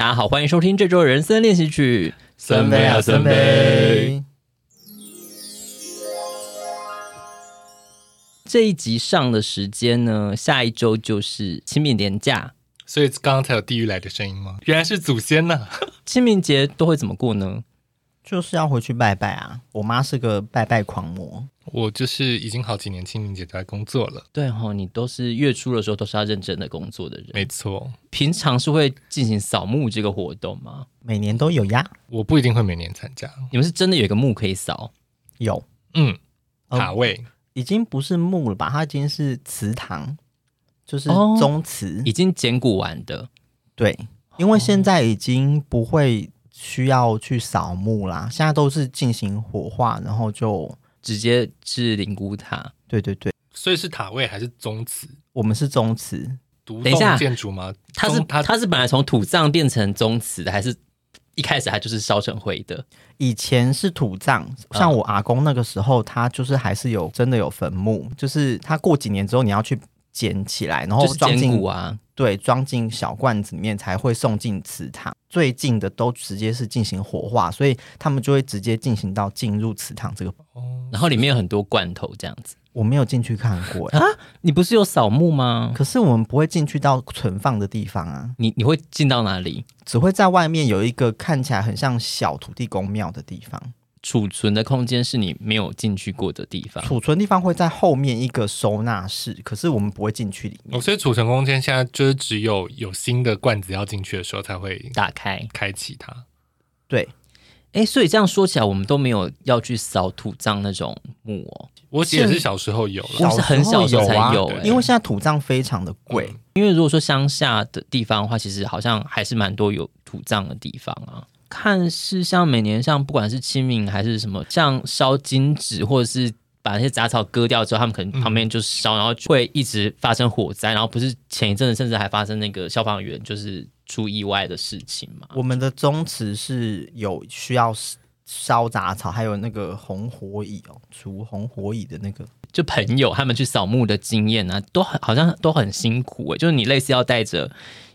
大家好，欢迎收听这周人生练习曲。森杯啊，森杯！这一集上的时间呢，下一周就是清明年假，所以刚刚才有地狱来的声音吗？原来是祖先呢、啊。清明节都会怎么过呢？就是要回去拜拜啊！我妈是个拜拜狂魔。我就是已经好几年清明节都在工作了。对哦，你都是月初的时候都是要认真的工作的人。没错，平常是会进行扫墓这个活动吗？每年都有呀。我不一定会每年参加。你们是真的有一个墓可以扫？有，嗯，塔位、哦、已经不是墓了吧？它已经是祠堂，就是宗祠、哦，已经捡骨完的。对，因为现在已经不会。需要去扫墓啦，现在都是进行火化，然后就直接是灵骨塔。对对对，所以是塔位还是宗祠？我们是宗祠，独栋建筑吗？它是它是本来从土葬变成宗祠的，还是一开始它就是烧成灰的？以前是土葬，像我阿公那个时候，他就是还是有真的有坟墓，就是他过几年之后你要去捡起来，然后装进啊。对，装进小罐子里面才会送进祠堂。最近的都直接是进行火化，所以他们就会直接进行到进入祠堂这个。哦然后里面有很多罐头这样子。我没有进去看过啊，你不是有扫墓吗？可是我们不会进去到存放的地方啊。你你会进到哪里？只会在外面有一个看起来很像小土地公庙的地方。储存的空间是你没有进去过的地方。储存地方会在后面一个收纳室，可是我们不会进去里面。哦，所以储存空间现在就是只有有新的罐子要进去的时候才会打开开启它。对，哎，所以这样说起来，我们都没有要去扫土葬那种墓哦。我也是小时候有了，我是很小时候才有，有啊，因为现在土葬非常的贵。嗯，因为如果说乡下的地方的话，其实好像还是蛮多有土葬的地方啊。看是像每年像不管是清明还是什么，像烧金纸或者是把那些杂草割掉之后，他们可能旁边就烧，然后会一直发生火灾，然后不是前一阵子甚至还发生那个消防员就是出意外的事情嘛。我们的宗祠是有需要烧杂草，还有那个红火蚁哦，除红火蚁的那个。就朋友他们去扫墓的经验啊，都很好像都很辛苦诶，就是你类似要带着。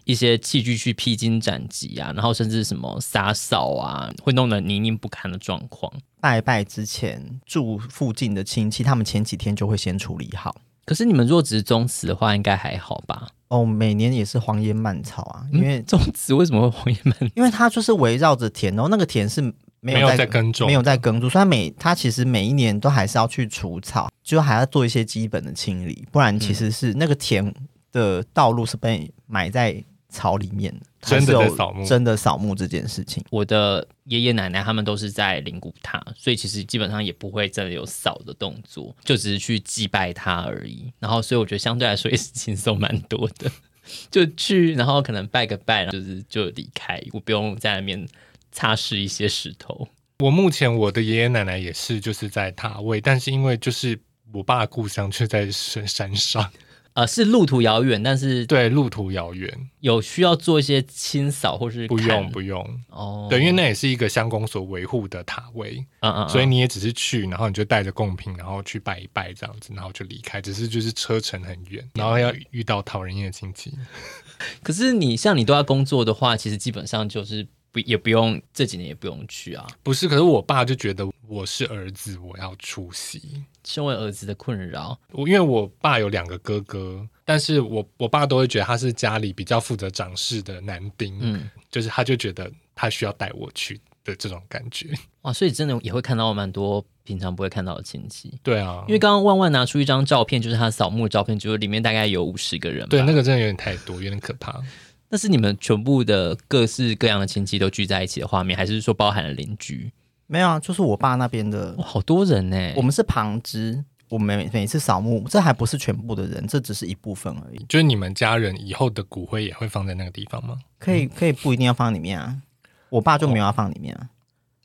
一些器具去披荆斩棘啊，然后甚至什么洒扫啊，会弄得泥泞不堪的状况。拜拜之前，住附近的亲戚，他们前几天就会先处理好。可是你们若只是宗祠的话，应该还好吧？哦，每年也是荒烟蔓草啊，因为宗祠为什么会荒烟蔓草？因为它就是围绕着田，然后那个田是没有在，没有在耕种，没有在耕种，所以它每它其实每一年都还是要去除草，就还要做一些基本的清理，不然其实是那个田的道路是被埋在。草里面真的扫墓，真的扫墓这件事情，我的爷爷奶奶他们都是在灵骨塔，所以其实基本上也不会真的有扫的动作，就只是去祭拜他而已。然后，所以我觉得相对来说也是轻松蛮多的，就去，然后可能拜个拜，就是就离开，我不用在那边擦拭一些石头。我目前我的爷爷奶奶也是就是在塔位，但是因为就是我爸故乡却在山山上。呃，是路途遥远，但是对路途遥远，有需要做一些清扫或是不用不用。哦，对，因为那也是一个乡公所维护的塔位，嗯嗯，所以你也只是去，然后你就带着贡品，然后去拜一拜这样子，然后就离开，只是就是车程很远，然后要遇到讨人厌的亲戚。可是你像你都要工作的话，其实基本上就是。不也不用这几年也不用去啊，不是，可是我爸就觉得我是儿子，我要出席。身为儿子的困扰，我因为我爸有两个哥哥，但是我我爸都会觉得他是家里比较负责长事的男丁，嗯，就是他就觉得他需要带我去的这种感觉。哇，所以真的也会看到蛮多平常不会看到的亲戚。对啊，因为刚刚万万拿出一张照片，就是他扫墓的照片，就是里面大概有五十个人。对，那个真的有点太多，有点可怕。那是你们全部的各式各样的亲戚都聚在一起的画面，还是说包含了邻居？没有啊，就是我爸那边的，好多人呢。我们是旁支，我们每每次扫墓，这还不是全部的人，这只是一部分而已。就是你们家人以后的骨灰也会放在那个地方吗？可以，可以不一定要放里面啊。我爸就没有要放里面啊，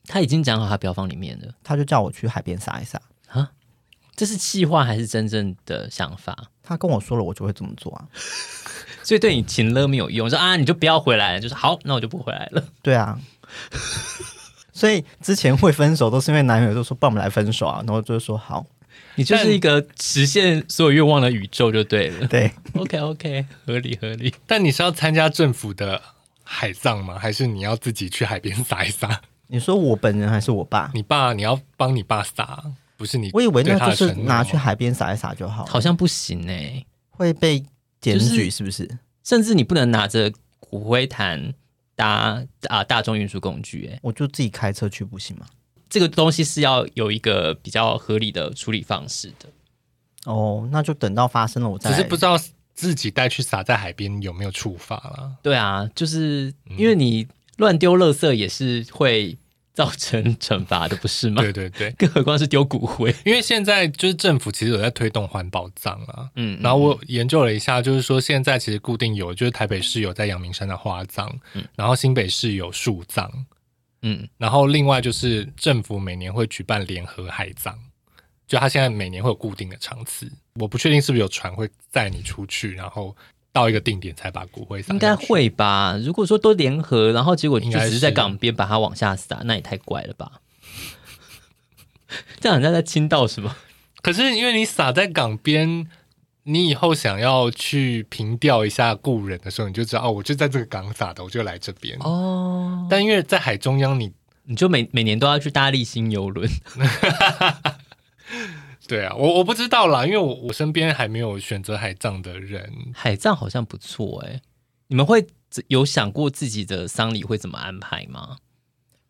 他已经讲好他不要放里面了，他就叫我去海边撒一撒啊。这是气话还是真正的想法？他跟我说了，我就会这么做啊。所以对你情勒没有用，说啊，你就不要回来了，就是好，那我就不回来了。对啊，所以之前会分手都是因为男友都说帮我们来分手啊，然后就说好，你就是一个实现所有愿望的宇宙就对了。对，OK OK，合理合理。但你是要参加政府的海葬吗？还是你要自己去海边撒一撒？你说我本人还是我爸？你爸，你要帮你爸撒，不是你？我以为那就是拿去海边撒一撒就好。好像不行哎、欸，会被检举是不是？就是、甚至你不能拿着骨灰坛搭啊大众运输工具哎、欸，我就自己开车去不行吗？这个东西是要有一个比较合理的处理方式的。哦，那就等到发生了我再。只是不知道自己带去撒在海边有没有处罚了。对啊，就是因为你乱丢垃圾也是会造成惩罚的，不是吗？对对对，更何况是丢骨灰。因为现在就是政府其实有在推动环保葬啊，嗯，然后我研究了一下，就是说现在其实固定有，就是台北市有在阳明山的花葬，嗯，然后新北市有树葬。嗯，然后另外就是政府每年会举办联合海葬，就他现在每年会有固定的场次，我不确定是不是有船会载你出去，然后到一个定点才把骨灰撒。应该会吧？如果说都联合，然后结果就只是在港边把它往下撒，那也太怪了吧？这样人家在倾倒是吗？可是因为你撒在港边。你以后想要去凭吊一下故人的时候，你就知道哦，我就在这个港撒的，我就来这边哦。但因为在海中央你，你你就每每年都要去搭丽星邮轮。对啊，我我不知道啦，因为我我身边还没有选择海葬的人。海葬好像不错哎、欸，你们会有想过自己的丧礼会怎么安排吗？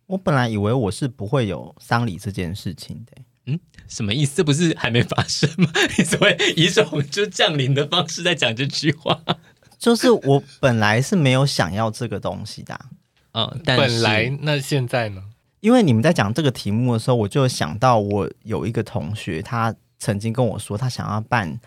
我本来以为我是不会有丧礼这件事情的、欸。嗯，什么意思？这不是还没发生吗？你怎么以一种就降临的方式在讲这句话？就是我本来是没有想要这个东西的、啊，嗯，但是本来那现在呢？因为你们在讲这个题目的时候，我就想到我有一个同学，他曾经跟我说，他想要办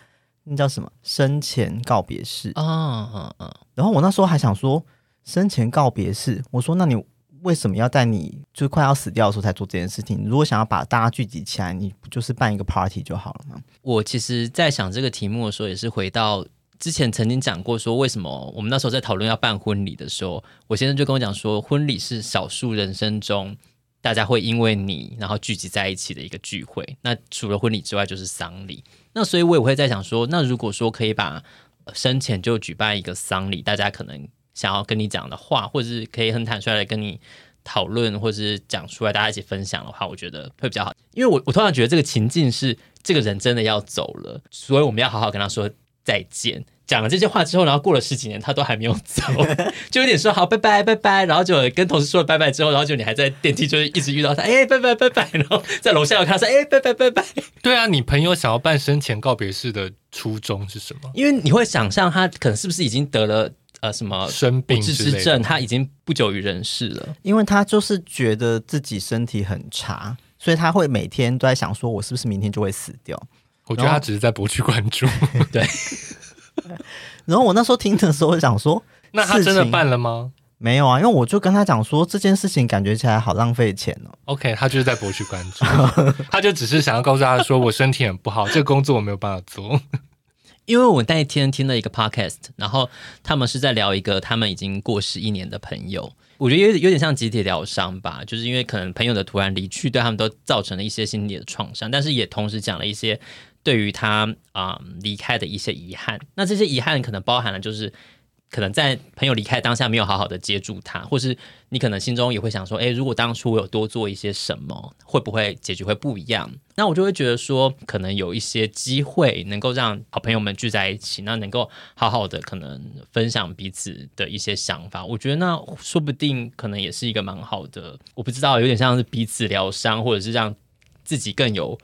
那叫什么生前告别式啊啊啊！然后我那时候还想说，生前告别式，我说那你。为什么要在你就快要死掉的时候才做这件事情？如果想要把大家聚集起来，你不就是办一个 party 就好了吗？我其实，在想这个题目的时候，也是回到之前曾经讲过，说为什么我们那时候在讨论要办婚礼的时候，我先生就跟我讲说，婚礼是少数人生中大家会因为你然后聚集在一起的一个聚会。那除了婚礼之外，就是丧礼。那所以我也会在想说，那如果说可以把生前就举办一个丧礼，大家可能。想要跟你讲的话，或者是可以很坦率的跟你讨论，或者是讲出来，大家一起分享的话，我觉得会比较好。因为我我突然觉得这个情境是这个人真的要走了，所以我们要好好跟他说再见。讲了这些话之后，然后过了十几年，他都还没有走，就有点说好拜拜拜拜，然后就跟同事说了拜拜之后，然后就你还在电梯，就是一直遇到他，哎、欸、拜拜拜拜，然后在楼下又看他说哎、欸、拜拜拜拜。对啊，你朋友想要办生前告别式的初衷是什么？因为你会想象他可能是不是已经得了。呃，什么生病之症？他已经不久于人世了，因为他就是觉得自己身体很差，所以他会每天都在想，说我是不是明天就会死掉？我觉得他只是在博取关注。对。然后我那时候听的时候，想说，那他真的办了吗？没有啊，因为我就跟他讲说，这件事情感觉起来好浪费钱哦。OK，他就是在博取关注，他就只是想要告诉他说，我身体很不好，这个工作我没有办法做。因为我那一天听了一个 podcast，然后他们是在聊一个他们已经过世一年的朋友，我觉得有有点像集体疗伤吧，就是因为可能朋友的突然离去，对他们都造成了一些心理的创伤，但是也同时讲了一些对于他啊、离开的一些遗憾。那这些遗憾可能包含了就是。可能在朋友离开当下没有好好的接住他，或是你可能心中也会想说，诶，如果当初我有多做一些什么，会不会结局会不一样？那我就会觉得说，可能有一些机会能够让好朋友们聚在一起，那能够好好的可能分享彼此的一些想法。我觉得那说不定可能也是一个蛮好的，我不知道，有点像是彼此疗伤，或者是让自己更有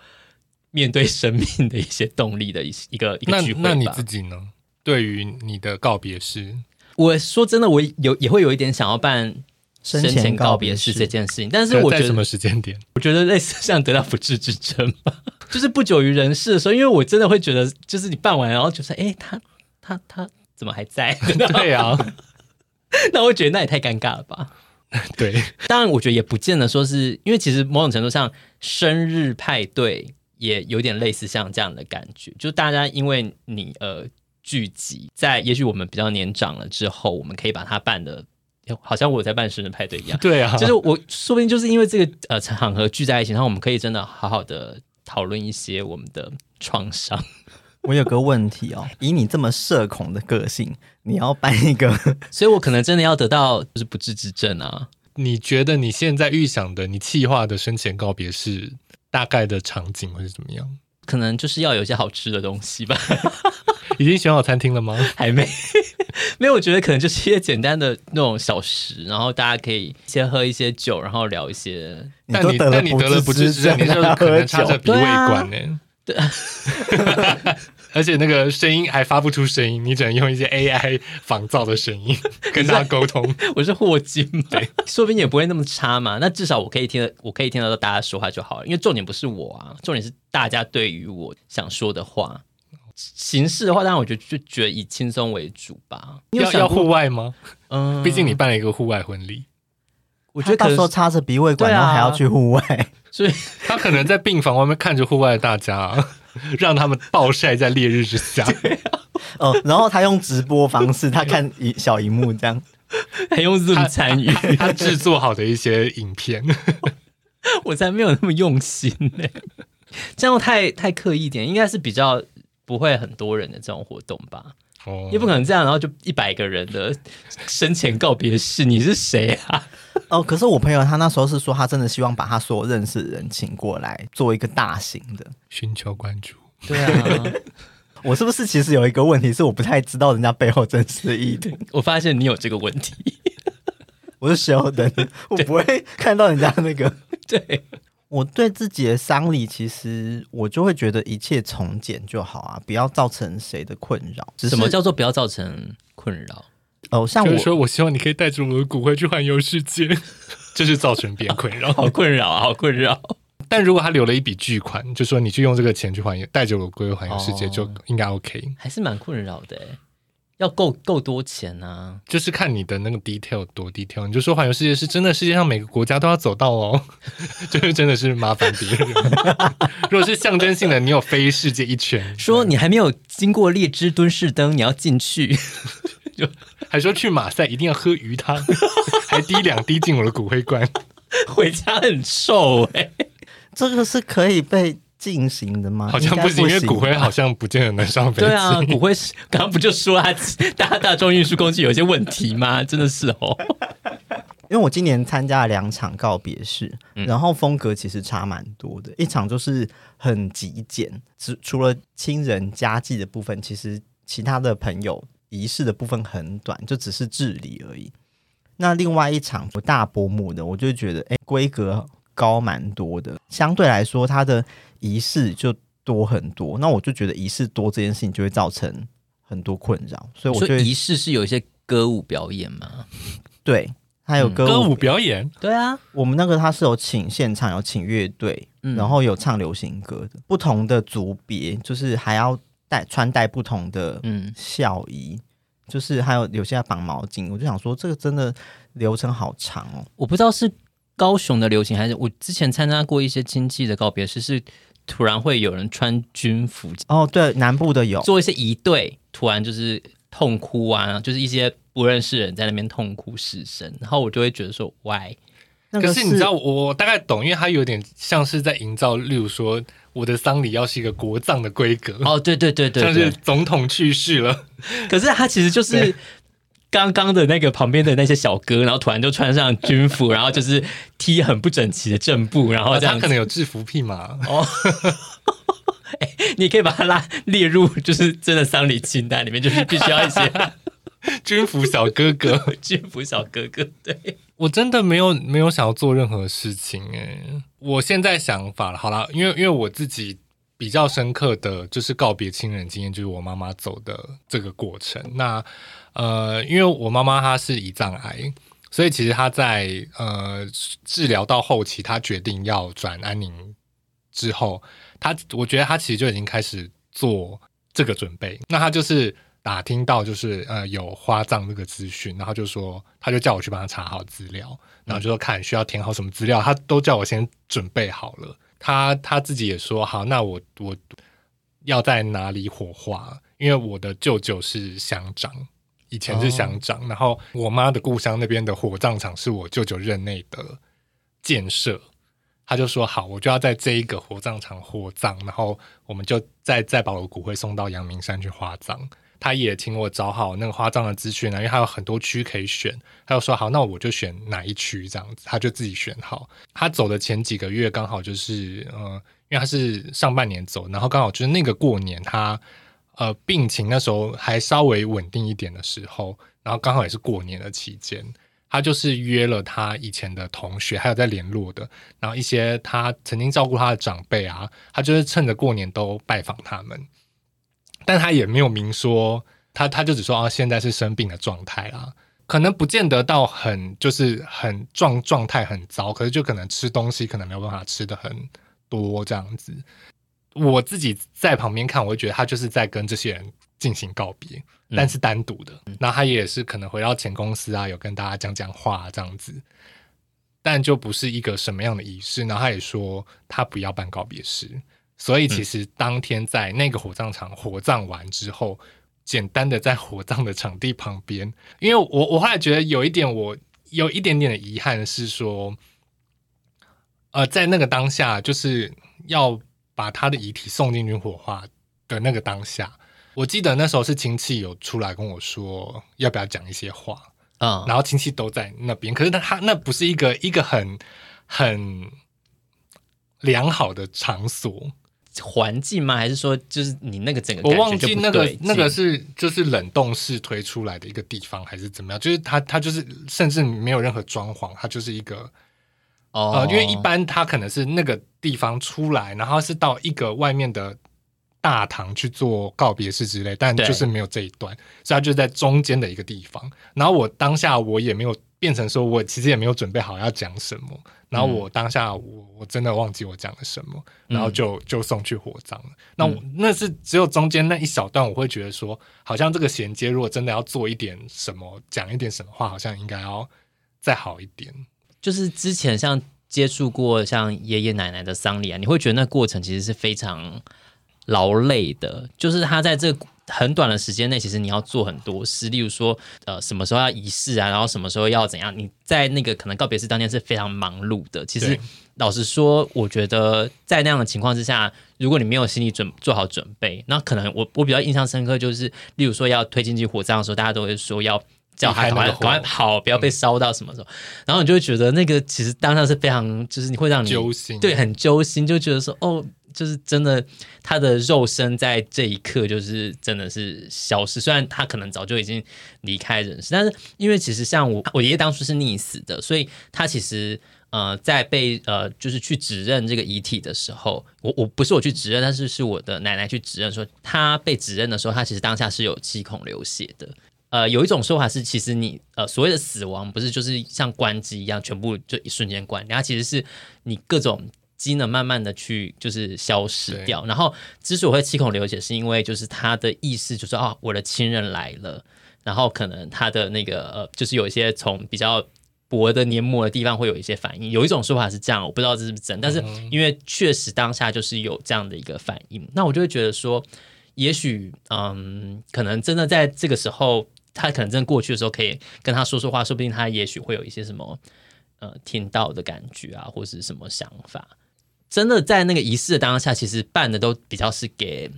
面对生命的一些动力的一一个一个聚会吧。那你自己呢？对于你的告别式，我说真的，我有也会有一点想要办生前告别式这件事情，但是我觉得什么时间点？我觉得类似像得到不治之症吧，就是不久于人世的时候，因为我真的会觉得，就是你办完然后就是，哎，他他他怎么还在？对啊，那我觉得那也太尴尬了吧？对，当然我觉得也不见得说是因为其实某种程度上，生日派对也有点类似像这样的感觉，就大家因为你呃。聚集在，也许我们比较年长了之后，我们可以把它办的，好像我在办生日派对一样。对啊，就是我说不定就是因为这个呃场合聚在一起，然后我们可以真的好好的讨论一些我们的创伤。我有个问题哦，以你这么社恐的个性，你要办一个，所以我可能真的要得到就是不治之症啊。你觉得你现在预想的你计划的生前告别式大概的场景会是怎么样？可能就是要有一些好吃的东西吧。已经选好餐厅了吗？还没，没有。我觉得可能就是一些简单的那种小食，然后大家可以先喝一些酒，然后聊一些。但你但你得了不治之症，你就可能插着鼻胃管呢。对，而且那个声音还发不出声音，你只能用一些 AI 仿造的声音 跟他沟通。我是霍金，对，说不定也不会那么差嘛。那至少我可以听得，我可以听得到大家说话就好了。因为重点不是我啊，重点是大家对于我想说的话。形式的话，当然我觉得就觉得以轻松为主吧。要要户外吗？嗯，毕竟你办了一个户外婚礼，我觉得到时候插着鼻胃管，然后还要去户外。所以他可能在病房外面看着户外的大家，让他们暴晒在烈日之下。哦，然后他用直播方式，他看一小荧幕这样，还用 Zoom 参与他制作好的一些影片。我才没有那么用心呢，这样太太刻意一点，应该是比较不会很多人的这种活动吧。哦，也不可能这样，然后就一百个人的生前告别式，你是谁啊？哦，可是我朋友他那时候是说，他真的希望把他所有认识的人请过来，做一个大型的寻求关注。对啊，我是不是其实有一个问题是我不太知道人家背后真实的意图？我发现你有这个问题，我是 Sheldon，我不会看到人家那个。对，我对自己的丧礼，其实我就会觉得一切从简就好啊，不要造成谁的困扰。什么叫做不要造成困扰？哦，像我说，我希望你可以带着我的骨灰去环游世界，这是造成别人困扰，好困扰啊，好困扰。但如果他留了一笔巨款，就说你去用这个钱去环游，带着我的骨灰环游世界，就应该 OK。还是蛮困扰的，要够够多钱啊。就是看你的那个 detail 多 detail，你就说环游世界是真的，世界上每个国家都要走到哦，就是真的是麻烦别人。如果是象征性的，你有飞世界一圈，说你还没有经过列支敦士登，你要进去。就还说去马赛一定要喝鱼汤，还滴两滴进我的骨灰罐，回家很臭哎、欸，这个是可以被进行的吗？好像不行，因为骨灰好像不见得能上飞机。对啊，骨灰是刚刚不就说他大大众运输工具有一些问题吗？真的是哦。因为我今年参加了两场告别式，然后风格其实差蛮多的。一场就是很极简，只除了亲人家祭的部分，其实其他的朋友。仪式的部分很短，就只是治理而已。那另外一场不大伯母的，我就觉得，哎，规格高蛮多的，相对来说，它的仪式就多很多。那我就觉得仪式多这件事情就会造成很多困扰，所以我觉得仪式是有一些歌舞表演吗？对，还有歌舞、嗯、歌舞表演。对啊，我们那个他是有请现场有请乐队，嗯、然后有唱流行歌的，不同的族别就是还要。带穿戴不同的嗯孝仪，嗯、就是还有有些要绑毛巾，我就想说这个真的流程好长哦。我不知道是高雄的流行还是我之前参加过一些亲戚的告别式，是突然会有人穿军服哦，对，南部的有做一些仪队，突然就是痛哭啊，就是一些不认识人在那边痛哭失声，然后我就会觉得说，why？那可是你知道我，我大概懂，因为他有点像是在营造，例如说。我的丧礼要是一个国葬的规格哦，对对对对，像是总统去世了，可是他其实就是刚刚的那个旁边的那些小哥，然后突然就穿上军服，然后就是踢很不整齐的正步，然后这样、啊、他可能有制服癖嘛？哦，哎，你可以把他拉列入就是真的丧礼清单里面，就是必须要一些 军服小哥哥，军服小哥哥，对。我真的没有没有想要做任何事情诶，我现在想法了，好了，因为因为我自己比较深刻的就是告别亲人经验，就是我妈妈走的这个过程。那呃，因为我妈妈她是胰脏癌，所以其实她在呃治疗到后期，她决定要转安宁之后，她我觉得她其实就已经开始做这个准备。那她就是。打听到就是呃有花葬这个资讯，然后就说她就叫我去帮她查好资料，然后就说看需要填好什么资料，她都叫我先准备好了。她她自己也说好，那我我要在哪里火化？因为我的舅舅是乡长，以前是乡长，哦、然后我妈的故乡那边的火葬场是我舅舅任内的建设。他就说好，我就要在这一个火葬场火葬，然后我们就再再把我的骨灰送到阳明山去花葬。他也请我找好那个花葬的资讯啊，因为他有很多区可以选。他就说好，那我就选哪一区这样子，他就自己选好。他走的前几个月刚好就是呃，因为他是上半年走，然后刚好就是那个过年他呃病情那时候还稍微稳定一点的时候，然后刚好也是过年的期间。他就是约了他以前的同学，还有在联络的，然后一些他曾经照顾他的长辈啊，他就是趁着过年都拜访他们，但他也没有明说，他他就只说啊，现在是生病的状态啦，可能不见得到很就是很状状态很糟，可是就可能吃东西可能没有办法吃得很多这样子。我自己在旁边看，我会觉得他就是在跟这些人进行告别。但是单独的，那、嗯、他也是可能回到前公司啊，有跟大家讲讲话、啊、这样子，但就不是一个什么样的仪式。然后他也说他不要办告别式，所以其实当天在那个火葬场火葬完之后，简单的在火葬的场地旁边，因为我我后来觉得有一点我有一点点的遗憾是说，呃，在那个当下就是要把他的遗体送进去火化的那个当下。我记得那时候是亲戚有出来跟我说要不要讲一些话啊，嗯、然后亲戚都在那边，可是他他那不是一个一个很很良好的场所环境吗？还是说就是你那个整个我忘记那个那个是就是冷冻室推出来的一个地方还是怎么样？就是他他就是甚至没有任何装潢，它就是一个哦、呃，因为一般他可能是那个地方出来，然后是到一个外面的。大堂去做告别式之类，但就是没有这一段，所以他就在中间的一个地方。然后我当下我也没有变成说，我其实也没有准备好要讲什么。然后我当下我我真的忘记我讲了什么，然后就就送去火葬了。嗯、那我那是只有中间那一小段，我会觉得说，好像这个衔接，如果真的要做一点什么，讲一点什么话，好像应该要再好一点。就是之前像接触过像爷爷奶奶的丧礼啊，你会觉得那过程其实是非常。劳累的，就是他在这很短的时间内，其实你要做很多事，例如说，呃，什么时候要仪式啊，然后什么时候要怎样，你在那个可能告别式当天是非常忙碌的。其实老实说，我觉得在那样的情况之下，如果你没有心理准做好准备，那可能我我比较印象深刻就是，例如说要推进去火葬的时候，大家都会说要叫他赶快赶快跑，不要被烧到什么什么，嗯、然后你就会觉得那个其实当下是非常，就是你会让你揪心，对，很揪心，就觉得说哦。就是真的，他的肉身在这一刻就是真的是消失。虽然他可能早就已经离开人世，但是因为其实像我，我爷爷当初是溺死的，所以他其实呃在被呃就是去指认这个遗体的时候，我我不是我去指认，但是是我的奶奶去指认说他被指认的时候，他其实当下是有七孔流血的。呃，有一种说法是，其实你呃所谓的死亡不是就是像关机一样，全部就一瞬间关，然后其实是你各种。机能慢慢的去就是消失掉，然后之所以会七孔流血，是因为就是他的意识就是哦，我的亲人来了，然后可能他的那个呃，就是有一些从比较薄的黏膜的地方会有一些反应。有一种说法是这样，我不知道这是不是真，但是因为确实当下就是有这样的一个反应，那我就会觉得说，也许嗯，可能真的在这个时候，他可能真的过去的时候，可以跟他说说话，说不定他也许会有一些什么呃听到的感觉啊，或是什么想法。真的在那个仪式的当下，其实办的都比较是给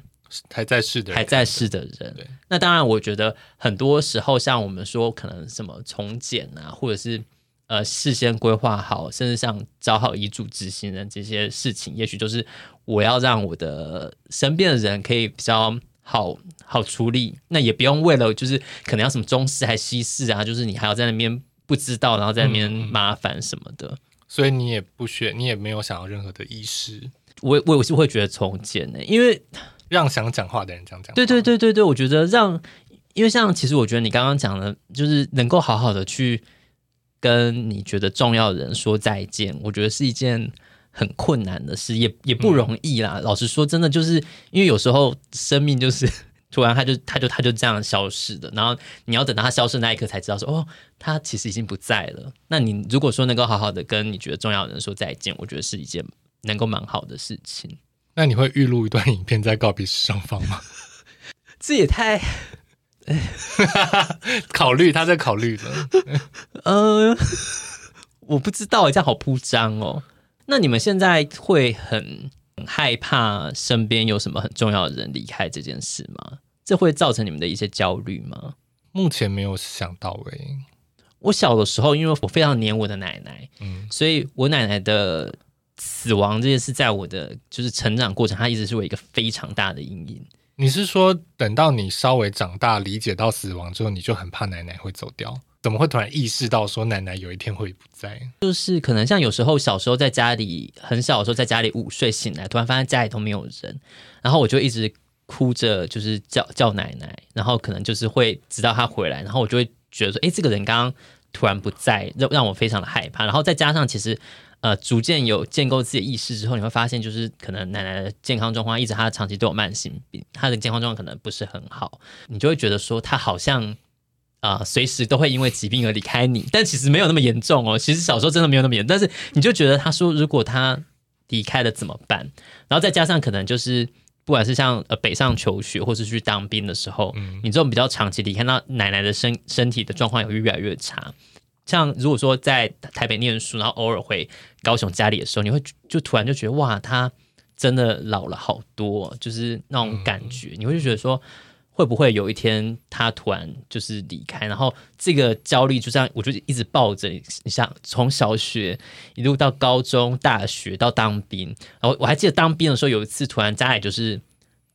还在世的人，还在世的人。那当然，我觉得很多时候，像我们说，可能什么从简啊，或者是呃事先规划好，甚至像找好遗嘱执行人这些事情，也许就是我要让我的身边的人可以比较好好处理。那也不用为了就是可能要什么中式还西式啊，就是你还要在那边不知道，然后在那边麻烦什么的。嗯所以你也不学，你也没有想要任何的仪式。我我是会觉得从简呢，因为让想讲话的人讲讲。对对对对对，我觉得让，因为像其实我觉得你刚刚讲的，就是能够好好的去跟你觉得重要的人说再见，我觉得是一件很困难的事，也也不容易啦。嗯、老实说，真的就是因为有时候生命就是。突然，他就他就他就这样消失的。然后你要等到他消失那一刻，才知道说哦，他其实已经不在了。那你如果说能够好好的跟你觉得重要的人说再见，我觉得是一件能够蛮好的事情。那你会预录一段影片在告别式上放吗？这也太 考虑他在考虑了。呃，我不知道，这样好铺张哦。那你们现在会很害怕身边有什么很重要的人离开这件事吗？这会造成你们的一些焦虑吗？目前没有想到诶、欸。我小的时候，因为我非常黏我的奶奶，嗯，所以我奶奶的死亡这件事，在我的就是成长过程，它一直是我一个非常大的阴影。你是说，等到你稍微长大，理解到死亡之后，你就很怕奶奶会走掉？怎么会突然意识到说奶奶有一天会不在？就是可能像有时候小时候在家里很小的时候，在家里午睡醒来，突然发现家里都没有人，然后我就一直哭着，就是叫叫奶奶，然后可能就是会直到她回来，然后我就会觉得说，哎，这个人刚刚突然不在，让让我非常的害怕。然后再加上其实。呃，逐渐有建构自己的意识之后，你会发现，就是可能奶奶的健康状况，一直她长期都有慢性病，她的健康状况可能不是很好，你就会觉得说，她好像啊，呃，随时都会因为疾病而离开你，但其实没有那么严重哦。其实小时候真的没有那么严重，但是你就觉得他说，如果他离开了怎么办？然后再加上可能就是，不管是像呃北上求学，或是去当兵的时候，嗯，你这种比较长期离开，那奶奶的身身体的状况也会越来越差。像如果说在台北念书，然后偶尔回高雄家里的时候，你会就突然就觉得哇，他真的老了好多，就是那种感觉。嗯、你会就觉得说，会不会有一天他突然就是离开？然后这个焦虑就这样，我就一直抱着。你像从小学一路到高中、大学到当兵，然后我还记得当兵的时候，有一次突然家里就是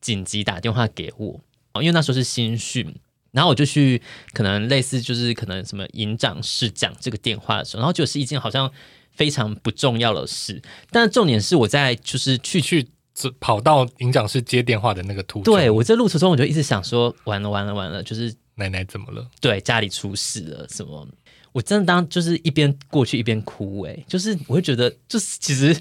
紧急打电话给我，因为那时候是新训。然后我就去，可能类似就是可能什么营长室讲这个电话的时候，然后就是一件好像非常不重要的事，但重点是我在就是去去跑到营长室接电话的那个途中，对，我在路途中我就一直想说，完了完了完了，就是奶奶怎么了？对，家里出事了什么？我真的当就是一边过去一边哭，哎，就是我会觉得，就是其实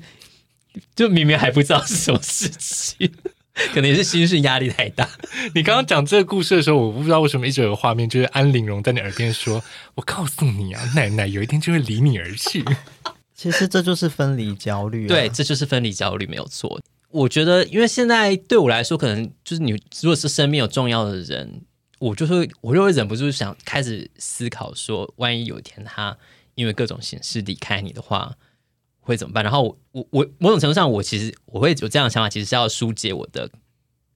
就明明还不知道是什么事情。可能也是心事压力太大。你刚刚讲这个故事的时候，我不知道为什么一直有画面，就是安陵容在你耳边说：“我告诉你啊，奶奶有一天就会离你而去。”其实这就是分离焦虑啊。对，这就是分离焦虑，没有错。我觉得，因为现在对我来说，可能就是你如果是身边有重要的人，我就会，我就会忍不住想开始思考说，万一有一天他因为各种形式离开你的话。会怎么办？然后我我某种程度上，我其实我会有这样的想法，其实是要疏解我的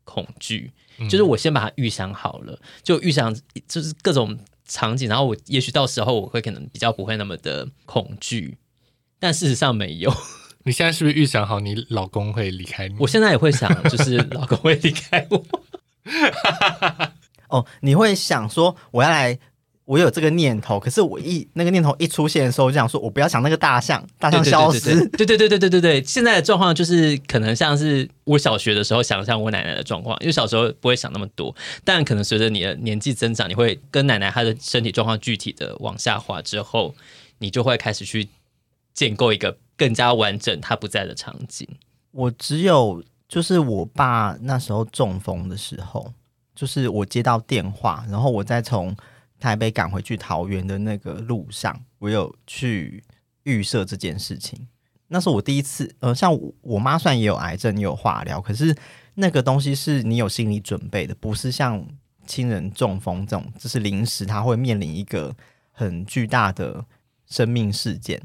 恐惧，就是我先把它预想好了，就预想就是各种场景，然后我也许到时候我会可能比较不会那么的恐惧，但事实上没有。你现在是不是预想好你老公会离开你？我现在也会想，就是老公会离开我。哦，你会想说我要来。我有这个念头，可是我一那个念头一出现的时候，我就想说，我不要想那个大象，大象消失。对对对对对对对，现在的状况就是可能像是我小学的时候想象我奶奶的状况，因为小时候不会想那么多，但可能随着你的年纪增长，你会跟奶奶她的身体状况具体的往下滑之后，你就会开始去建构一个更加完整他不在的场景。我只有就是我爸那时候中风的时候，就是我接到电话，然后我再从。台北赶回去桃园的那个路上，我有去预设这件事情。那是我第一次，呃，像我，我妈算也有癌症，也有化疗，可是那个东西是你有心理准备的，不是像亲人中风这种，就是临时他会面临一个很巨大的生命事件。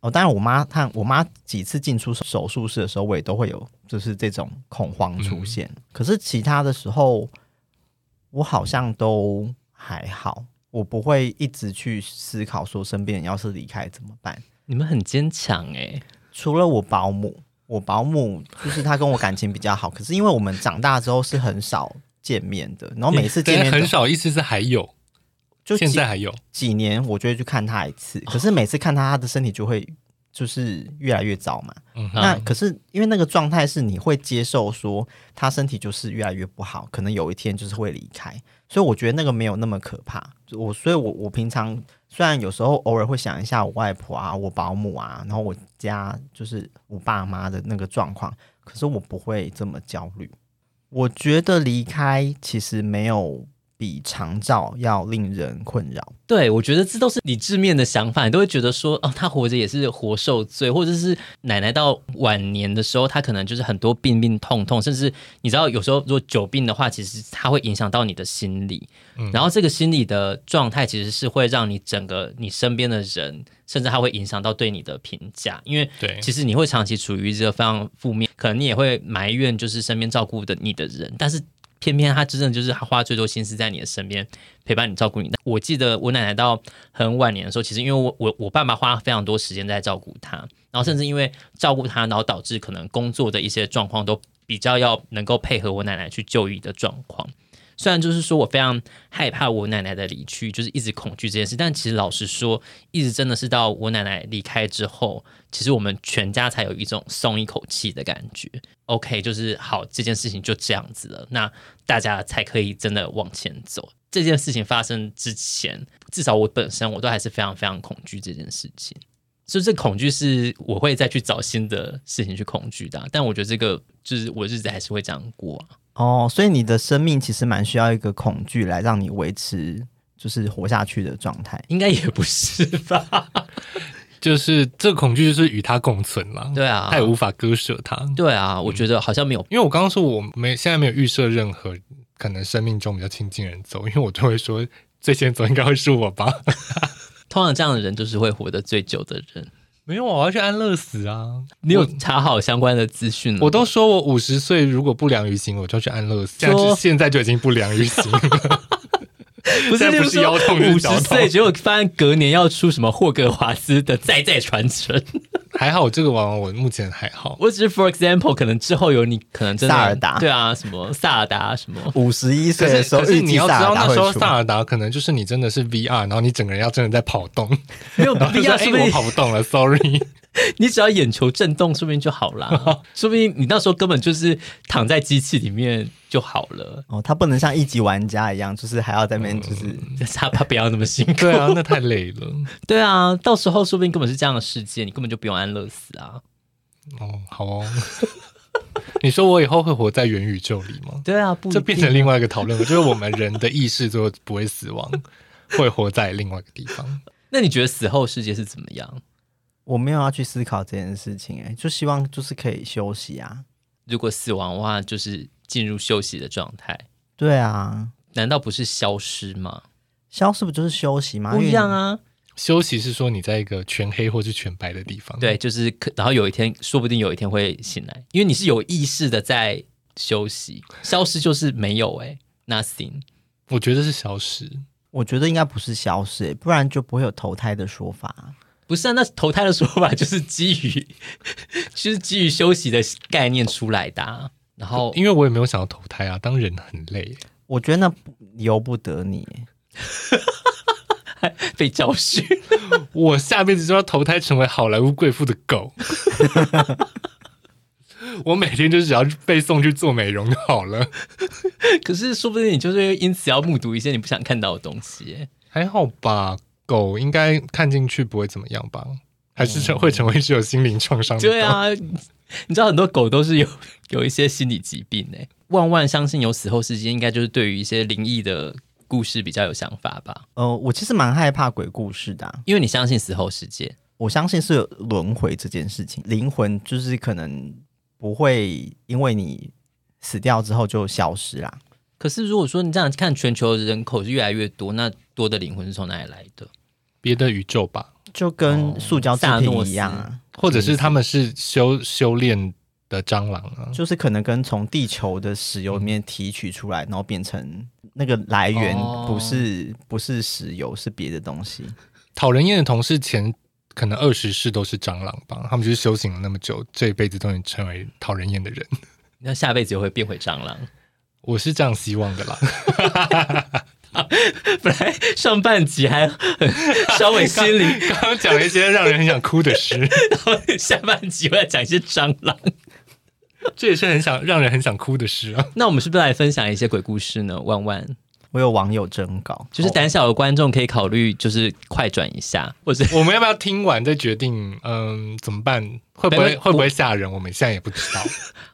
哦，当然我妈她，我妈几次进出手术室的时候，我也都会有就是这种恐慌出现。嗯。可是其他的时候，我好像都。还好，我不会一直去思考说身边人要是离开怎么办。你们很坚强诶，除了我保姆，我保姆就是她跟我感情比较好，可是因为我们长大之后是很少见面的，然后每次见面很少，意思是还有，就现在还有几年，我就会去看他一次，可是每次看他，他的身体就会。就是越来越糟嘛，嗯、那可是因为那个状态是你会接受说他身体就是越来越不好，可能有一天就是会离开，所以我觉得那个没有那么可怕。我所以我，我我平常虽然有时候偶尔会想一下我外婆啊、我保姆啊，然后我家就是我爸妈的那个状况，可是我不会这么焦虑。我觉得离开其实没有比长照要令人困扰。对，我觉得这都是理智面的想法，你都会觉得说，哦，他活着也是活受罪，或者是奶奶到晚年的时候，她可能就是很多病病痛痛，甚至你知道，有时候如果久病的话，其实它会影响到你的心理，嗯，然后这个心理的状态其实是会让你整个你身边的人，甚至它会影响到对你的评价，因为对，其实你会长期处于一个非常负面，可能你也会埋怨就是身边照顾的你的人，但是。偏偏他真正就是他花最多心思在你的身边陪伴你照顾你。我记得我奶奶到很晚年的时候，其实因为我我我爸爸花非常多时间在照顾她，然后甚至因为照顾她，然后导致可能工作的一些状况都比较要能够配合我奶奶去就医的状况。虽然就是说我非常害怕我奶奶的离去，就是一直恐惧这件事，但其实老实说，一直真的是到我奶奶离开之后，其实我们全家才有一种松一口气的感觉。OK，就是好，这件事情就这样子了，那大家才可以真的往前走。这件事情发生之前，至少我本身我都还是非常非常恐惧这件事情，所以这恐惧是我会再去找新的事情去恐惧的。但我觉得这个就是我日子还是会这样过。哦，所以你的生命其实蛮需要一个恐惧来让你维持，就是活下去的状态。应该也不是吧？就是这个恐惧就是与他共存了。对啊，他也无法割舍他。对啊，我觉得好像没有，因为我刚刚说我没现在没有预设任何可能生命中比较亲近人走，因为我就会说最先走应该会是我吧。通常这样的人就是会活得最久的人。没有，我要去安乐死啊！你有查好相关的资讯？我都说我五十岁如果不良于行，我就去安乐死。就是现在就已经不良于行了。不是，不是腰痛，五十岁结果发现隔年要出什么霍格华兹的再再传承。还好，这个玩玩我目前还好。我只是 for example，可能之后有你可能真的萨尔达，对啊，什么萨尔达什么五十一岁的时候，可是你要知道那时候萨尔达可能就是你真的是 VR，然后你整个人要真的在跑动。没有 VR，是不是、欸、我跑不动了？Sorry。你只要眼球震动，说不定就好了。说不定你那时候根本就是躺在机器里面就好了。哦，他不能像一级玩家一样，就是还要在那边，就是、嗯、他他不要那么辛苦。对啊，那太累了。对啊，到时候说不定根本是这样的世界，你根本就不用安乐死啊。哦，好哦。你说我以后会活在元宇宙里吗？对啊，不啊，这变成另外一个讨论。就是我们人的意识最后不会死亡，会活在另外一个地方。那你觉得死后世界是怎么样？我没有要去思考这件事情，哎，就希望就是可以休息啊。如果死亡的话，就是进入休息的状态。对啊，难道不是消失吗？消失不就是休息吗？不一样啊。休息是说你在一个全黑或是全白的地方。对，就是可然后有一天，说不定有一天会醒来，因为你是有意识的在休息。消失就是没有，哎，nothing。我觉得是消失，我觉得应该不是消失，不然就不会有投胎的说法。不是啊，那投胎的说法就是基于，就是基于休息的概念出来的啊。然后，因为我也没有想要投胎啊，当人很累。我觉得那由不得你，被教训。我下辈子就要投胎成为好莱坞贵妇的狗。我每天就只要被送去做美容就好了。可是，说不定你就是因此要目睹一些你不想看到的东西。还好吧。狗应该看进去不会怎么样吧？还是成会成为是有心灵创伤的？对啊，你知道很多狗都是有 有一些心理疾病呢。万万相信有死后世界，应该就是对于一些灵异的故事比较有想法吧？呃，我其实蛮害怕鬼故事的啊，因为你相信死后世界，我相信是有轮回这件事情，灵魂就是可能不会因为你死掉之后就消失啦。可是如果说你这样看，全球的人口是越来越多，那多的灵魂是从哪里来的？别的宇宙吧，就跟塑胶制品一样啊，或者是他们是修修炼的蟑螂啊，就是可能跟从地球的石油里面提取出来，然后变成那个来源不是不是石油，是别的东西。讨人厌的同事前可能二十世都是蟑螂吧，他们就是修行了那么久，这一辈子都能成为讨人厌的人，那下辈子又会变回蟑螂？我是这样希望的啦。本来上半集还很稍微心灵，刚刚讲了一些让人很想哭的诗，然后下半集我要讲一些蟑螂，这也是很想让人很想哭的诗啊。那我们是不是来分享一些鬼故事呢？万万，我有网友征稿，就是胆小的观众可以考虑，就是快转一下，或者我们要不要听完再决定？嗯，怎么办？会不会会不会吓人？我们现在也不知道。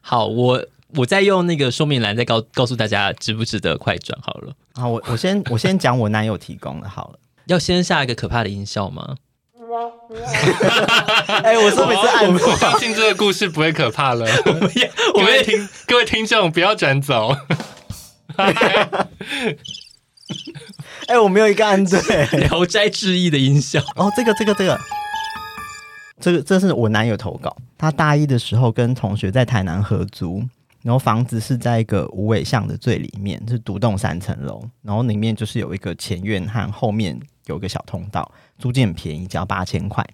好，我。我再用那个说明栏再告告诉大家值不值得快转好了。好，我我先我先讲我男友提供的好了。要先下一个可怕的音效吗？哎、欸，我说每次按我，我相信这个故事不会可怕了。我们 我们听各位听众不要转走。哎、欸，我没有一个按对《聊斋志异》的音效。哦，这个这个这个，这个这是我男友投稿。他大一的时候跟同学在台南合租，然后房子是在一个无尾巷的最里面，是独栋三层楼，然后里面就是有一个前院和后面有一个小通道，租金很便宜，只要八千块。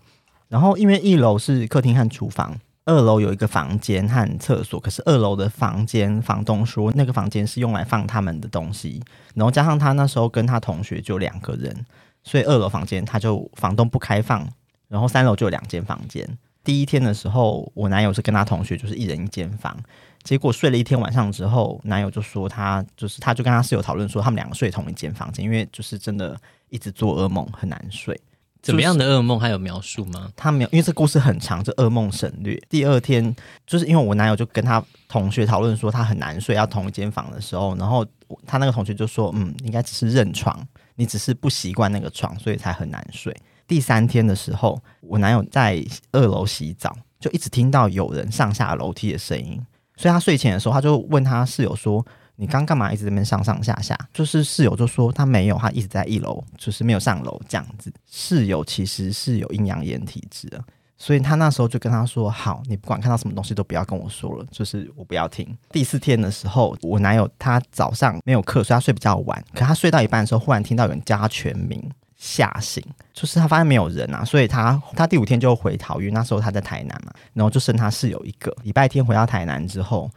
然后因为一楼是客厅和厨房。二楼有一个房间和厕所，可是二楼的房间房东说那个房间是用来放他们的东西，然后加上他那时候跟他同学就两个人，所以二楼房间他就房东不开放，然后三楼就有两间房间。第一天的时候，我男友是跟他同学就是一人一间房，结果睡了一天晚上之后，男友就说他就是他就跟他室友讨论说他们两个睡同一间房间，因为就是真的一直做噩梦很难睡。怎么样的噩梦？还有描述吗？他没有，因为这故事很长，这噩梦省略。第二天，就是因为我男友就跟他同学讨论说他很难睡，要同一间房的时候，然后他那个同学就说：“嗯，应该只是认床，你只是不习惯那个床，所以才很难睡。”第三天的时候，我男友在二楼洗澡，就一直听到有人上下楼梯的声音，所以他睡前的时候，他就问他室友说。你刚干嘛一直在边上上下下？就是室友就说他没有，他一直在一楼，就是没有上楼这样子。室友其实是有阴阳眼体质的，所以他那时候就跟他说：“好，你不管看到什么东西都不要跟我说了，就是我不要听。”第四天的时候，我男友他早上没有课，所以他睡比较晚。可他睡到一半的时候，忽然听到有人叫他全名，吓醒。就是他发现没有人啊，所以他他第五天就回桃园。那时候他在台南嘛，然后就剩他室友一个。礼拜天回到台南之后，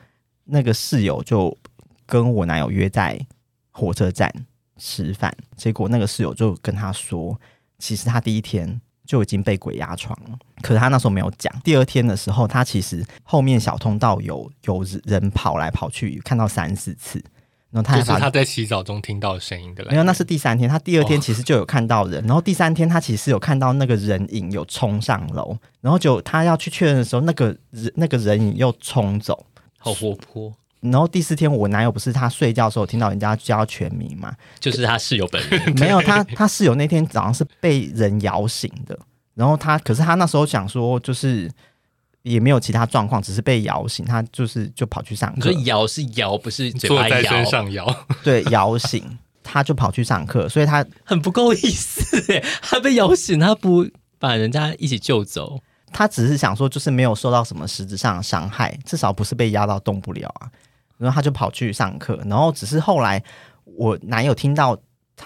那个室友就。跟我男友约在火车站吃饭，结果那个室友就跟他说，其实他第一天就已经被鬼压床了，可是他那时候没有讲。第二天的时候，他其实后面小通道有有人跑来跑去，看到三四次。然后他就是他在洗澡中听到声音的，没有，那是第三天。他第二天其实就有看到人，哦、然后第三天他其实有看到那个人影有冲上楼，然后就他要去确认的时候，那个人那个人影又冲走，好活泼。然后第四天，我男友不是他睡觉的时候听到人家叫全名嘛？就是他室友本人。没有他，他室友那天早上是被人摇醒的。然后他，可是他那时候想说，就是也没有其他状况，只是被摇醒。他就是就跑去上课。摇是摇，不是嘴巴在身上摇。对，摇醒，他就跑去上课。所以他很不够意思诶，他被摇醒，他不把人家一起救走。他只是想说，就是没有受到什么实质上的伤害，至少不是被压到动不了啊。然后他就跑去上课，然后只是后来我男友听到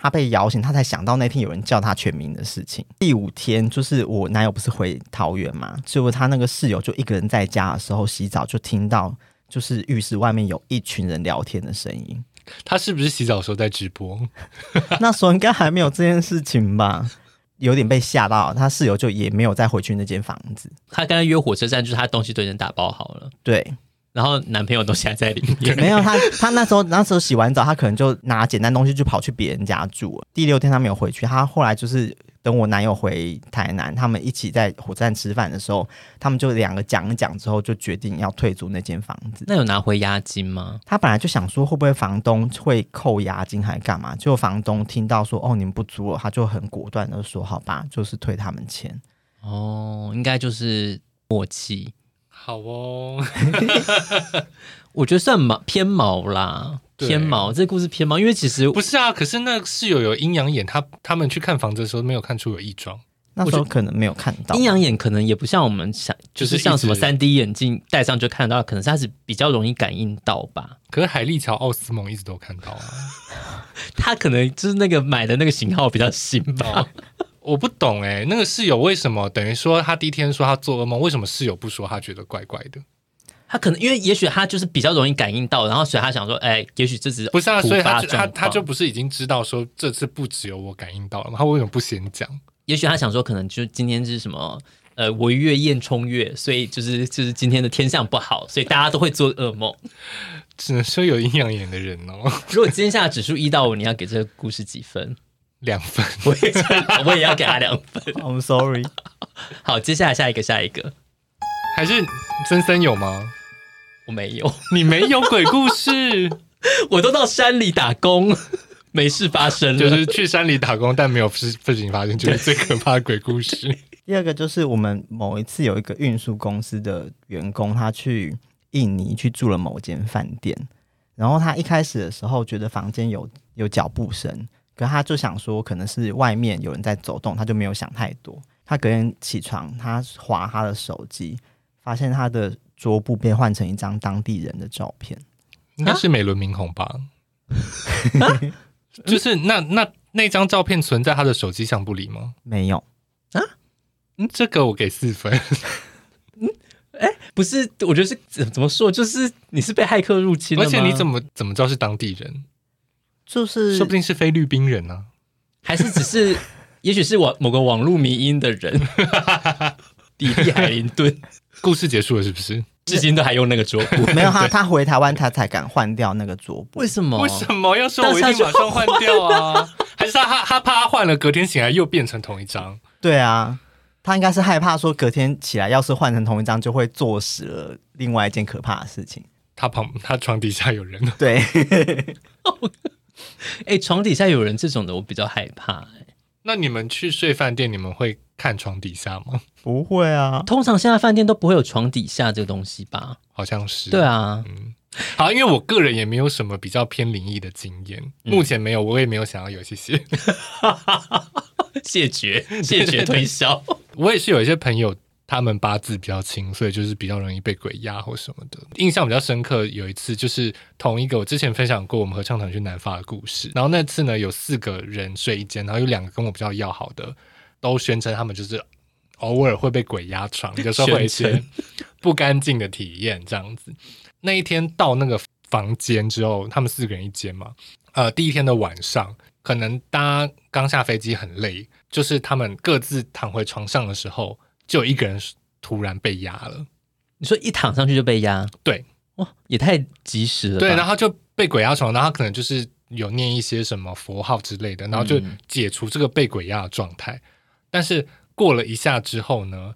他被摇醒，他才想到那天有人叫他全名的事情。第五天就是我男友不是回桃园嘛，结果他那个室友就一个人在家的时候洗澡，就听到就是浴室外面有一群人聊天的声音。他是不是洗澡的时候在直播？那时候应该还没有这件事情吧？有点被吓到，他室友就也没有再回去那间房子。他刚刚约火车站，就是他东西都已经打包好了。对。然后男朋友都现在在里面，没有他，他那时候那时候洗完澡，他可能就拿简单东西就跑去别人家住了。第六天他没有回去，他后来就是等我男友回台南，他们一起在火车站吃饭的时候，他们就两个讲一讲之后，就决定要退租那间房子。那有拿回押金吗？他本来就想说会不会房东会扣押金还干嘛，结果房东听到说哦你们不租了，他就很果断的说好吧，就是退他们钱。哦，应该就是默契。好哦，我觉得算毛偏毛啦，偏毛。这故事偏毛，因为其实不是啊。可是那室友有阴阳眼，他他们去看房子的时候没有看出有异状，那时候可能没有看到。阴阳眼可能也不像我们想，就是像什么三 D 眼镜戴上就看得到，可能是他是比较容易感应到吧。可是海利乔奥斯蒙一直都看到啊，他可能就是那个买的那个型号比较新吧。我不懂哎，那个室友为什么等于说他第一天说他做噩梦，为什么室友不说他觉得怪怪的？他可能因为也许他就是比较容易感应到，然后所以他想说，哎，也许这只是不是啊？所以他他他就不是已经知道说这次不只有我感应到了吗？他为什么不先讲？也许他想说，可能就今天是什么呃违月验冲月，所以就是 就是今天的天象不好，所以大家都会做噩梦。只能说有阴阳眼的人哦。如果今天下指数一到五，你要给这个故事几分？两分，我也我也要给他两分。I'm sorry。好，接下来下一个，下一个，还是森森有吗？我没有，你没有鬼故事，我都到山里打工，没事发生，就是去山里打工，但没有事事情发生，就是最可怕的鬼故事。第二个就是我们某一次有一个运输公司的员工，他去印尼去住了某间饭店，然后他一开始的时候觉得房间有有脚步声，可他就想说可能是外面有人在走动，他就没有想太多。他隔天起床，他划他的手机，发现他的桌布被换成一张当地人的照片，应该是美轮明宏吧？就是那那那张照片存在他的手机相簿里吗？没有啊。嗯，这个我给四分。嗯，哎，不是，我觉得是怎怎么说，就是你是被骇客入侵，而且你怎么怎么知道是当地人？就是说不定是菲律宾人呢，还是只是，也许是网某个网络迷因的人，比利海林顿。故事结束了是不是？至今都还用那个桌布？没有他，他回台湾他才敢换掉那个桌布。为什么？为什么要说我一定马上换掉啊？还是他他他怕他换了，隔天醒来又变成同一张？对啊。他应该是害怕说隔天起来，要是换成同一张，就会坐死了另外一件可怕的事情。他旁他床底下有人。对，哎、欸，床底下有人这种的，我比较害怕、欸。那你们去睡饭店，你们会看床底下吗？不会啊，通常现在饭店都不会有床底下这个东西吧？好像是。对啊，嗯，好，因为我个人也没有什么比较偏灵异的经验，嗯、目前没有，我也没有想要有，谢谢。谢绝，谢绝推销。我也是有一些朋友，他们八字比较轻，所以就是比较容易被鬼压或什么的。印象比较深刻，有一次就是同一个我之前分享过我们合唱团去南法的故事。然后那次呢，有四个人睡一间，然后有两个跟我比较要好的，都宣称他们就是偶尔会被鬼压床，有时候会有一些不干净的体验这样子。那一天到那个房间之后，他们四个人一间嘛。呃，第一天的晚上。可能大家刚下飞机很累，就是他们各自躺回床上的时候，就有一个人突然被压了。你说一躺上去就被压？对，哇，也太及时了。对，然后就被鬼压床，然后他可能就是有念一些什么佛号之类的，然后就解除这个被鬼压的状态。嗯、但是过了一下之后呢，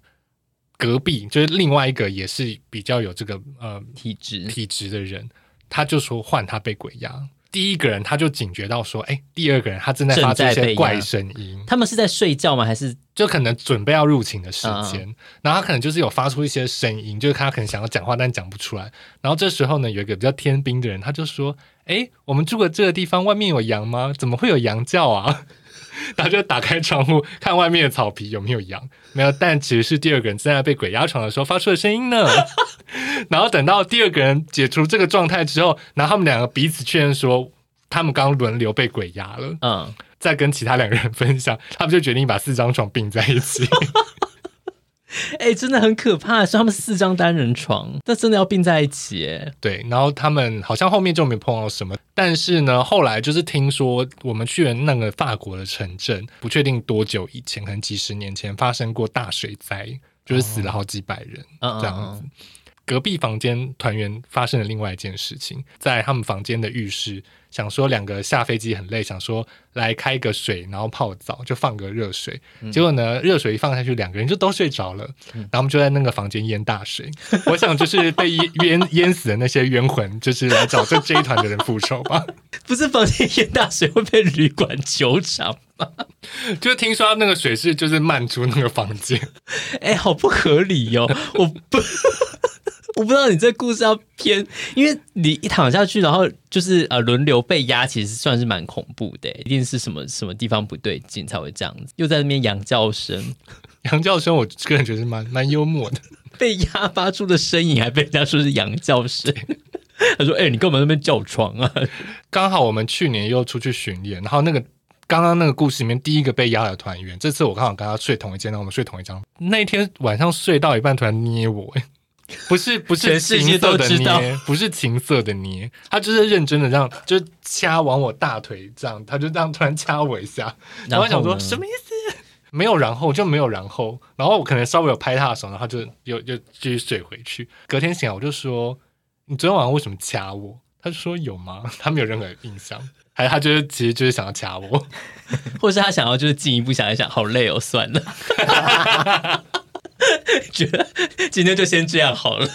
隔壁就是另外一个也是比较有这个呃体质体质的人，他就说换他被鬼压。第一个人他就警觉到说：“哎、欸，第二个人他正在发出一些怪声音。他们是在睡觉吗？还是就可能准备要入寝的时间？嗯、然后他可能就是有发出一些声音，就是他可能想要讲话，但讲不出来。然后这时候呢，有一个比较天兵的人，他就说：‘哎、欸，我们住的这个地方外面有羊吗？怎么会有羊叫啊？’然后就打开窗户看外面的草皮有没有羊，没有。但其实是第二个人正在被鬼压床的时候发出的声音呢。”然后等到第二个人解除这个状态之后，然后他们两个彼此确认说，他们刚轮流被鬼压了。嗯，再跟其他两个人分享，他们就决定把四张床并在一起。哎、欸，真的很可怕，是他们四张单人床，那真的要并在一起？哎，对。然后他们好像后面就没碰到什么，但是呢，后来就是听说我们去了那个法国的城镇，不确定多久以前，可能几十年前发生过大水灾，就是死了好几百人，哦、这样子。嗯嗯嗯隔壁房间团员发生了另外一件事情，在他们房间的浴室，想说两个下飞机很累，想说来开个水，然后泡澡，就放个热水。嗯、结果呢，热水一放下去，两个人就都睡着了。嗯、然后我们就在那个房间淹大水。我想就是被淹淹死的那些冤魂，就是来找这这一团的人复仇吧。不是房间淹大水会被旅馆纠缠吗？就听说那个水是就是漫出那个房间。哎、欸，好不合理哟、哦！我不。我不知道你这故事要偏，因为你一躺下去，然后就是呃轮流被压，其实算是蛮恐怖的，一定是什么什么地方不对劲才会这样子。又在那边羊叫声，羊叫声，我个人觉得蛮蛮幽默的。被压发出的声音还被人家说是羊叫声，他说：“哎、欸，你干嘛在那边叫床啊？” 刚好我们去年又出去巡演，然后那个刚刚那个故事里面第一个被压的团员，这次我刚好跟他睡同一间，然后我们睡同一张。那一天晚上睡到一半，突然捏我，不是不是情色的捏，不是情色的捏，他就是认真的这样，就掐往我大腿这样，他就这样突然掐我一下，然后想说什么意思？没有然后就没有然后，然后我可能稍微有拍他的手，然后他就又又继续睡回去。隔天醒来我就说，你昨天晚上为什么掐我？他就说有吗？他没有任何印象，还是他就是其实就是想要掐我，或是他想要就是进一步想一想，好累哦，算了。觉得今天就先这样好了。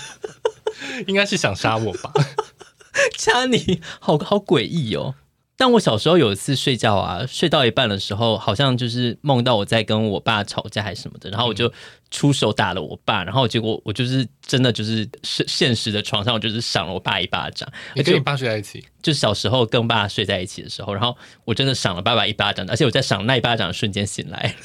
应该是想杀我吧？掐你，好好诡异哦。但我小时候有一次睡觉啊，睡到一半的时候，好像就是梦到我在跟我爸吵架还是什么的，然后我就出手打了我爸，然后结果我就是真的就是现现实的床上，我就是赏了我爸一巴掌。你跟你爸睡在一起？就是小时候跟我爸睡在一起的时候，然后我真的赏了爸爸一巴掌，而且我在赏那一巴掌的瞬间醒来。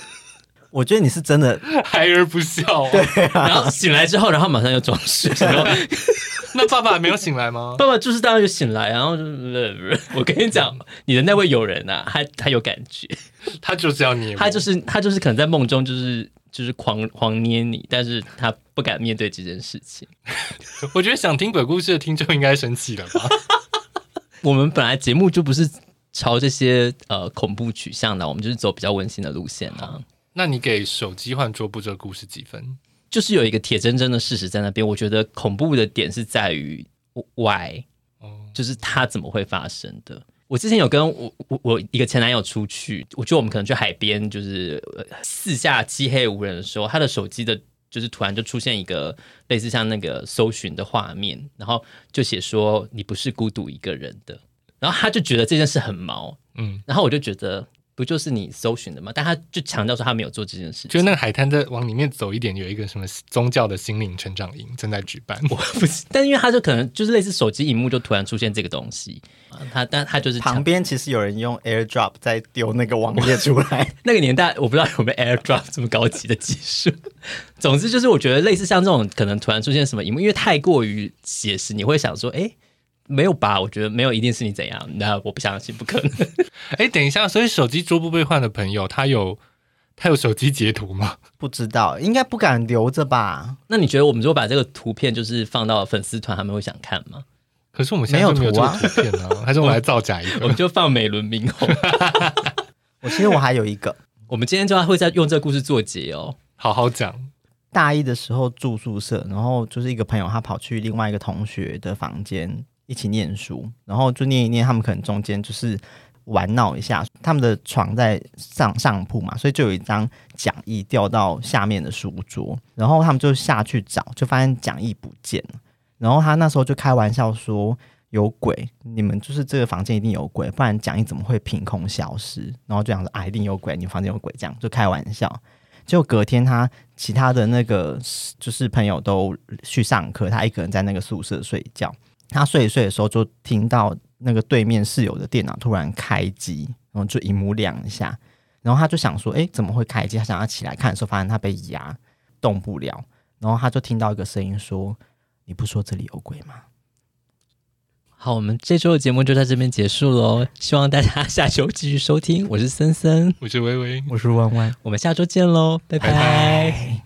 我觉得你是真的 孩儿不孝，对、啊。然后醒来之后，然后马上又装睡。那爸爸还没有醒来吗？爸爸就是当然就醒来，然后就是我跟你讲，你的那位友人啊，他他有感觉，他就是要捏，他就是他就是可能在梦中就是就是狂狂捏你，但是他不敢面对这件事情。我觉得想听鬼故事的听众应该生气了吧？我们本来节目就不是朝这些呃恐怖取向的，我们就是走比较温馨的路线啊。那你给手机换桌布这个故事几分？就是有一个铁铮铮的事实在那边。我觉得恐怖的点是在于 why，就是它怎么会发生的。我之前有跟我我我一个前男友出去，我觉得我们可能去海边，就是四下漆黑无人的时候，他的手机的，就是突然就出现一个类似像那个搜寻的画面，然后就写说你不是孤独一个人的，然后他就觉得这件事很毛，嗯，然后我就觉得。不就是你搜寻的吗？但他就强调说他没有做这件事情。就那个海滩再往里面走一点，有一个什么宗教的心灵成长营正在举办。我不是，但因为他就可能就是类似手机荧幕就突然出现这个东西，他但他就是旁边其实有人用 AirDrop 在丢那个网页出来。那个年代我不知道有没有 AirDrop 这么高级的技术。总之就是我觉得类似像这种可能突然出现什么荧幕，因为太过于写实，你会想说，哎。没有吧？我觉得没有，一定是你怎样？那我不相信，不可能。哎，等一下，所以手机桌布被换的朋友，他有他有手机截图吗？不知道，应该不敢留着吧？那你觉得我们如果把这个图片就是放到粉丝团，他们会想看吗？可是我们现在没有这个图片呢、啊，还是我们来造假一个？我们就放美轮明宏。我其实我还有一个，我们今天就要会在用这个故事做结哦，好好讲。大一的时候住宿舍，然后就是一个朋友，他跑去另外一个同学的房间。一起念书，然后就念一念，他们可能中间就是玩闹一下。他们的床在上上铺嘛，所以就有一张讲义掉到下面的书桌，然后他们就下去找，就发现讲义不见了。然后他那时候就开玩笑说：“有鬼，你们就是这个房间一定有鬼，不然讲义怎么会凭空消失？”然后就讲说：“啊，一定有鬼，你房间有鬼。”这样就开玩笑。就隔天他其他的那个就是朋友都去上课，他一个人在那个宿舍睡觉。他睡一睡的时候，就听到那个对面室友的电脑突然开机，然后就荧幕亮一下，然后他就想说：“哎，怎么会开机？”他想要起来看的时候，发现他被压动不了，然后他就听到一个声音说：“你不说这里有鬼吗？”好，我们这周的节目就在这边结束喽，希望大家 下周继续收听。我是森森，我是微微，我是弯弯，我们下周见喽，拜拜。拜拜。